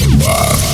Number.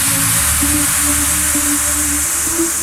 Thank you.